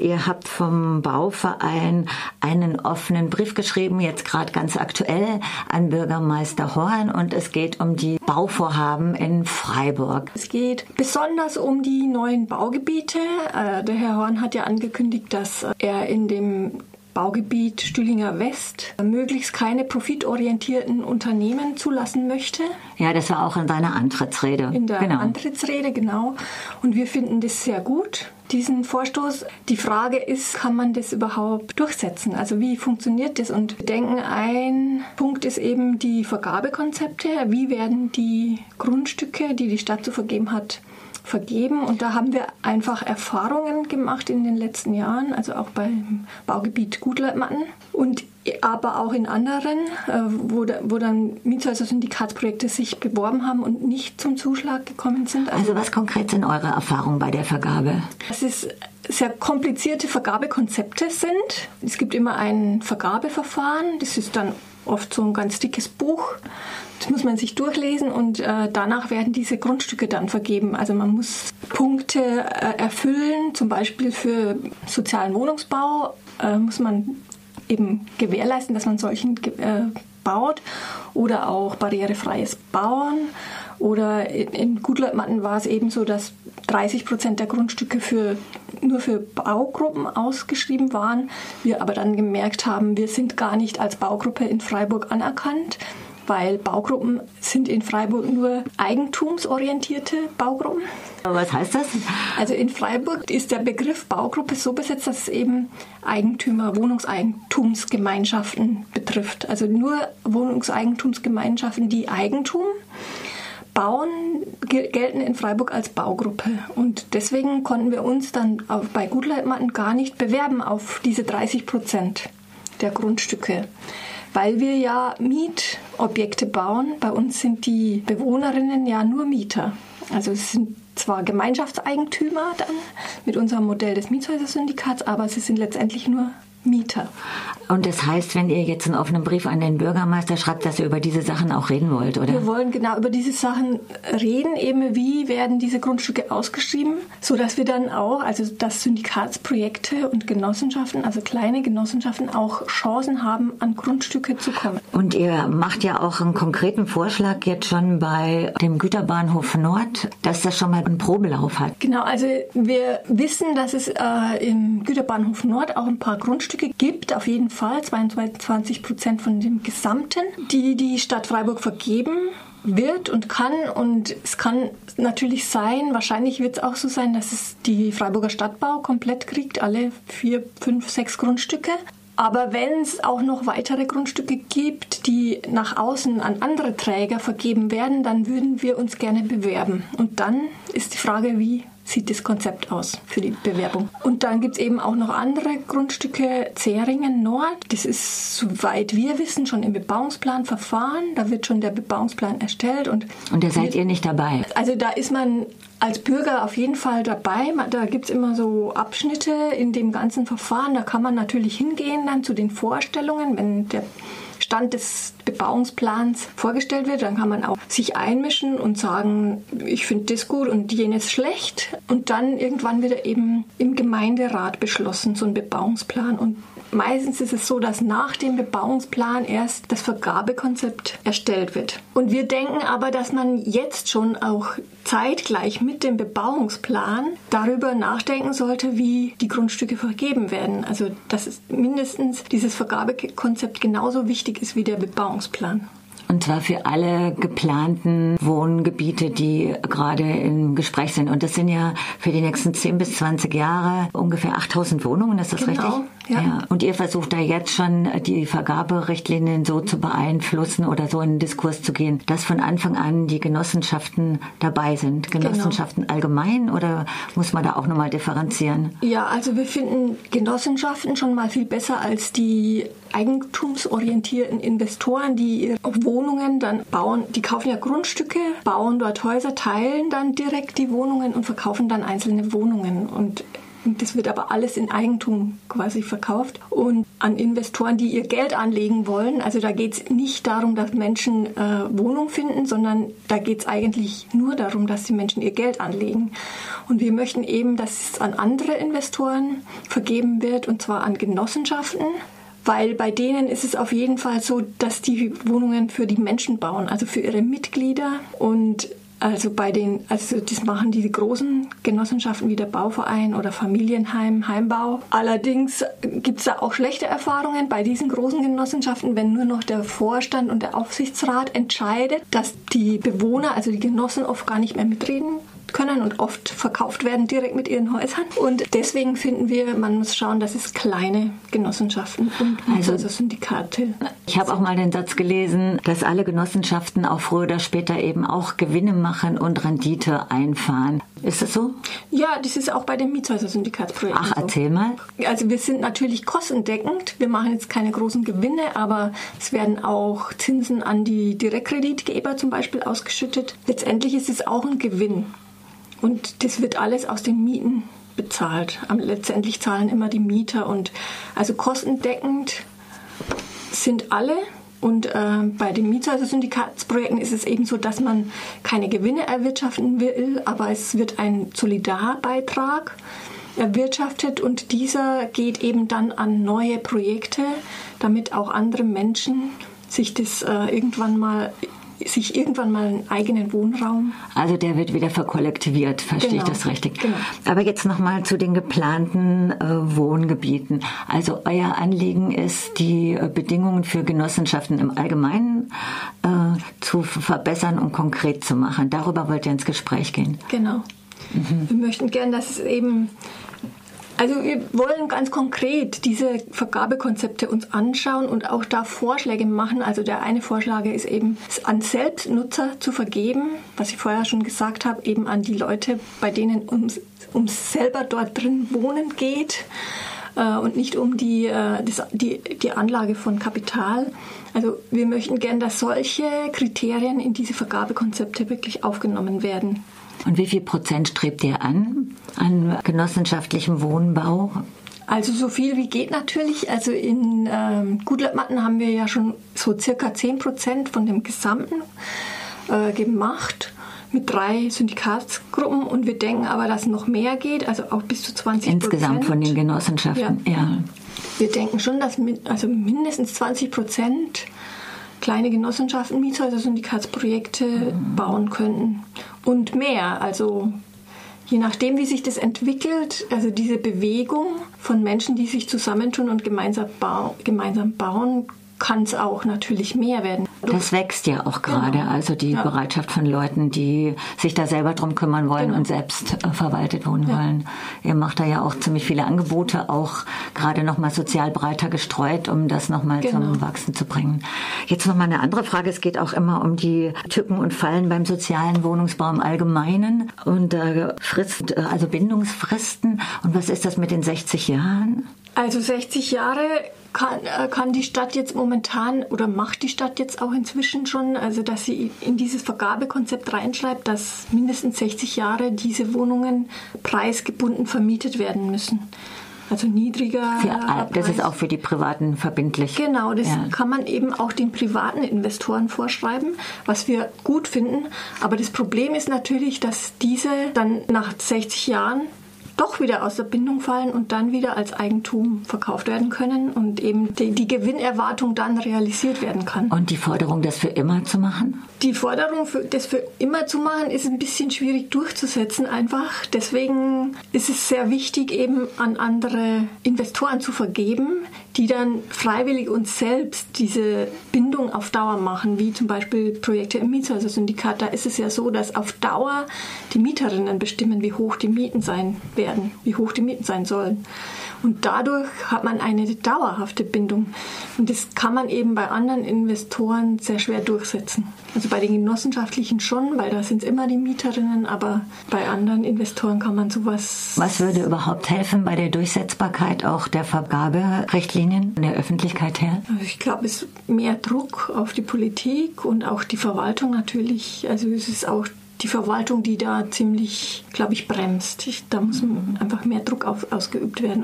Ihr habt vom Bauverein einen offenen Brief geschrieben, jetzt gerade ganz aktuell, an Bürgermeister Horn und es geht um die Bauvorhaben in Freiburg. Es geht besonders um die neuen Baugebiete. Äh, der Herr Horn hat ja angekündigt, dass er in dem Baugebiet Stühlinger West möglichst keine profitorientierten Unternehmen zulassen möchte. Ja, das war auch in deiner Antrittsrede. In der genau. Antrittsrede, genau. Und wir finden das sehr gut, diesen Vorstoß. Die Frage ist, kann man das überhaupt durchsetzen? Also wie funktioniert das? Und wir denken, ein Punkt ist eben die Vergabekonzepte. Wie werden die Grundstücke, die die Stadt zu vergeben hat, vergeben. Und da haben wir einfach Erfahrungen gemacht in den letzten Jahren, also auch beim Baugebiet Gutleitmatten und aber auch in anderen, äh, wo, wo dann Mietshäuser-Syndikatsprojekte sich beworben haben und nicht zum Zuschlag gekommen sind. Also, also was konkret sind eure Erfahrungen bei der Vergabe? Das ist sehr komplizierte Vergabekonzepte sind. Es gibt immer ein Vergabeverfahren, das ist dann oft so ein ganz dickes Buch das muss man sich durchlesen und äh, danach werden diese Grundstücke dann vergeben. Also man muss Punkte äh, erfüllen, zum Beispiel für sozialen Wohnungsbau äh, muss man eben gewährleisten, dass man solchen äh, baut oder auch barrierefreies Bauen. Oder in, in Gutleutmatten war es eben so, dass 30 Prozent der Grundstücke für, nur für Baugruppen ausgeschrieben waren. Wir aber dann gemerkt haben, wir sind gar nicht als Baugruppe in Freiburg anerkannt weil Baugruppen sind in Freiburg nur eigentumsorientierte Baugruppen. Was heißt das? Also in Freiburg ist der Begriff Baugruppe so besetzt, dass es eben Eigentümer, Wohnungseigentumsgemeinschaften betrifft. Also nur Wohnungseigentumsgemeinschaften, die Eigentum bauen, gelten in Freiburg als Baugruppe. Und deswegen konnten wir uns dann bei Gutleitmatten gar nicht bewerben auf diese 30 Prozent der Grundstücke weil wir ja Mietobjekte bauen. Bei uns sind die Bewohnerinnen ja nur Mieter. Also es sind zwar Gemeinschaftseigentümer dann mit unserem Modell des Mietshäuser-Syndikats, aber sie sind letztendlich nur Mieter. Und das heißt, wenn ihr jetzt einen offenen Brief an den Bürgermeister schreibt, dass ihr über diese Sachen auch reden wollt, oder? Wir wollen genau über diese Sachen reden, eben wie werden diese Grundstücke ausgeschrieben, so dass wir dann auch, also dass Syndikatsprojekte und Genossenschaften, also kleine Genossenschaften auch Chancen haben, an Grundstücke zu kommen. Und ihr macht ja auch einen konkreten Vorschlag jetzt schon bei dem Güterbahnhof Nord, dass das schon mal einen Probelauf hat. Genau, also wir wissen, dass es äh, im Güterbahnhof Nord auch ein paar Grundstücke Grundstücke gibt, auf jeden Fall 22 Prozent von dem Gesamten, die die Stadt Freiburg vergeben wird und kann. Und es kann natürlich sein, wahrscheinlich wird es auch so sein, dass es die Freiburger Stadtbau komplett kriegt, alle vier, fünf, sechs Grundstücke. Aber wenn es auch noch weitere Grundstücke gibt, die nach außen an andere Träger vergeben werden, dann würden wir uns gerne bewerben. Und dann ist die Frage, wie sieht das Konzept aus für die Bewerbung. Und dann gibt es eben auch noch andere Grundstücke, Zeringen Nord. Das ist, soweit wir wissen, schon im Bebauungsplanverfahren. Da wird schon der Bebauungsplan erstellt. Und, und da seid ihr nicht dabei? Also da ist man als Bürger auf jeden Fall dabei. Da gibt es immer so Abschnitte in dem ganzen Verfahren. Da kann man natürlich hingehen dann zu den Vorstellungen, wenn der Stand des Bebauungsplans vorgestellt wird, dann kann man auch sich einmischen und sagen, ich finde das gut und jenes schlecht. Und dann irgendwann wird er eben im Gemeinderat beschlossen, so ein Bebauungsplan. Und Meistens ist es so, dass nach dem Bebauungsplan erst das Vergabekonzept erstellt wird. Und wir denken aber, dass man jetzt schon auch zeitgleich mit dem Bebauungsplan darüber nachdenken sollte, wie die Grundstücke vergeben werden. Also dass mindestens dieses Vergabekonzept genauso wichtig ist wie der Bebauungsplan. Und zwar für alle geplanten Wohngebiete, die gerade im Gespräch sind. Und das sind ja für die nächsten 10 bis 20 Jahre ungefähr 8000 Wohnungen, ist das genau, richtig? Ja. ja. Und ihr versucht da jetzt schon die Vergaberichtlinien so zu beeinflussen oder so in den Diskurs zu gehen, dass von Anfang an die Genossenschaften dabei sind. Genau. Genossenschaften genau. allgemein oder muss man da auch nochmal differenzieren? Ja, also wir finden Genossenschaften schon mal viel besser als die eigentumsorientierten Investoren, die ihre Wohnungen dann bauen. Die kaufen ja Grundstücke, bauen dort Häuser, teilen dann direkt die Wohnungen und verkaufen dann einzelne Wohnungen. Und Das wird aber alles in Eigentum quasi verkauft und an Investoren, die ihr Geld anlegen wollen. Also da geht es nicht darum, dass Menschen äh, Wohnung finden, sondern da geht es eigentlich nur darum, dass die Menschen ihr Geld anlegen. Und wir möchten eben, dass es an andere Investoren vergeben wird, und zwar an Genossenschaften weil bei denen ist es auf jeden Fall so, dass die Wohnungen für die Menschen bauen, also für ihre Mitglieder und also bei den, also das machen die großen Genossenschaften wie der Bauverein oder Familienheim, Heimbau. Allerdings gibt es da auch schlechte Erfahrungen bei diesen großen Genossenschaften, wenn nur noch der Vorstand und der Aufsichtsrat entscheidet, dass die Bewohner, also die Genossen oft gar nicht mehr mitreden können und oft verkauft werden direkt mit ihren Häusern. Und deswegen finden wir, man muss schauen, dass es kleine Genossenschaften und also, also Syndikate. Ich habe auch mal den Satz gelesen, dass alle Genossenschaften auch früher oder später eben auch Gewinne machen und Rendite einfahren. Ist das so? Ja, das ist auch bei den Mietshäuser-Syndikatsprojekten. Ach, erzähl so. mal. Also wir sind natürlich kostendeckend. Wir machen jetzt keine großen Gewinne, aber es werden auch Zinsen an die Direktkreditgeber zum Beispiel ausgeschüttet. Letztendlich ist es auch ein Gewinn. Und das wird alles aus den Mieten bezahlt. Letztendlich zahlen immer die Mieter und also kostendeckend sind alle. Und äh, bei den Mietshäuser-Syndikatsprojekten ist es eben so, dass man keine Gewinne erwirtschaften will, aber es wird ein Solidarbeitrag erwirtschaftet und dieser geht eben dann an neue Projekte, damit auch andere Menschen sich das äh, irgendwann mal sich irgendwann mal einen eigenen Wohnraum. Also der wird wieder verkollektiviert, verstehe genau. ich das richtig? Genau. Aber jetzt nochmal zu den geplanten äh, Wohngebieten. Also euer Anliegen ist, die äh, Bedingungen für Genossenschaften im Allgemeinen äh, zu verbessern und konkret zu machen. Darüber wollt ihr ins Gespräch gehen. Genau. Mhm. Wir möchten gern, dass es eben also wir wollen ganz konkret diese Vergabekonzepte uns anschauen und auch da Vorschläge machen. Also der eine Vorschlag ist eben, es an Selbstnutzer zu vergeben, was ich vorher schon gesagt habe, eben an die Leute, bei denen ums, ums selber dort drin wohnen geht äh, und nicht um die, äh, das, die, die Anlage von Kapital. Also wir möchten gern, dass solche Kriterien in diese Vergabekonzepte wirklich aufgenommen werden. Und wie viel Prozent strebt ihr an, an genossenschaftlichem Wohnbau? Also so viel wie geht natürlich. Also in ähm, Gutleitmatten haben wir ja schon so circa 10 Prozent von dem Gesamten äh, gemacht mit drei Syndikatsgruppen und wir denken aber, dass noch mehr geht, also auch bis zu 20 Prozent. Insgesamt von den Genossenschaften, ja. ja. Wir denken schon, dass also mindestens 20 Prozent kleine Genossenschaften, Mietshäuser, Syndikatsprojekte mhm. bauen könnten. Und mehr. Also je nachdem, wie sich das entwickelt, also diese Bewegung von Menschen, die sich zusammentun und gemeinsam, bau gemeinsam bauen, kann es auch natürlich mehr werden. Das wächst ja auch gerade, genau. also die ja. Bereitschaft von Leuten, die sich da selber drum kümmern wollen genau. und selbst äh, verwaltet wohnen ja. wollen. Ihr macht da ja auch ziemlich viele Angebote, auch gerade nochmal sozial breiter gestreut, um das nochmal genau. zum Wachsen zu bringen. Jetzt nochmal eine andere Frage. Es geht auch immer um die Tücken und Fallen beim sozialen Wohnungsbau im Allgemeinen und äh, Frist, äh, also Bindungsfristen. Und was ist das mit den 60 Jahren? Also 60 Jahre kann, äh, kann die Stadt jetzt momentan oder macht die Stadt jetzt auch inzwischen schon, also dass sie in dieses Vergabekonzept reinschreibt, dass mindestens 60 Jahre diese Wohnungen preisgebunden vermietet werden müssen. Also niedriger. Für, das ist auch für die Privaten verbindlich. Genau, das ja. kann man eben auch den privaten Investoren vorschreiben, was wir gut finden. Aber das Problem ist natürlich, dass diese dann nach 60 Jahren doch wieder aus der Bindung fallen und dann wieder als Eigentum verkauft werden können und eben die, die Gewinnerwartung dann realisiert werden kann. Und die Forderung, das für immer zu machen? Die Forderung, für, das für immer zu machen, ist ein bisschen schwierig durchzusetzen einfach. Deswegen ist es sehr wichtig, eben an andere Investoren zu vergeben, die dann freiwillig uns selbst diese Bindung auf Dauer machen, wie zum Beispiel Projekte im Mietshäuser-Syndikat. Da ist es ja so, dass auf Dauer die Mieterinnen bestimmen, wie hoch die Mieten sein werden wie hoch die Mieten sein sollen. Und dadurch hat man eine dauerhafte Bindung. Und das kann man eben bei anderen Investoren sehr schwer durchsetzen. Also bei den genossenschaftlichen schon, weil da sind es immer die Mieterinnen, aber bei anderen Investoren kann man sowas. Was würde überhaupt helfen bei der Durchsetzbarkeit auch der Vergaberichtlinien von der Öffentlichkeit her? Also ich glaube, es ist mehr Druck auf die Politik und auch die Verwaltung natürlich. Also es ist auch die Verwaltung, die da ziemlich, glaube ich, bremst. Ich, da muss einfach mehr Druck auf, ausgeübt werden.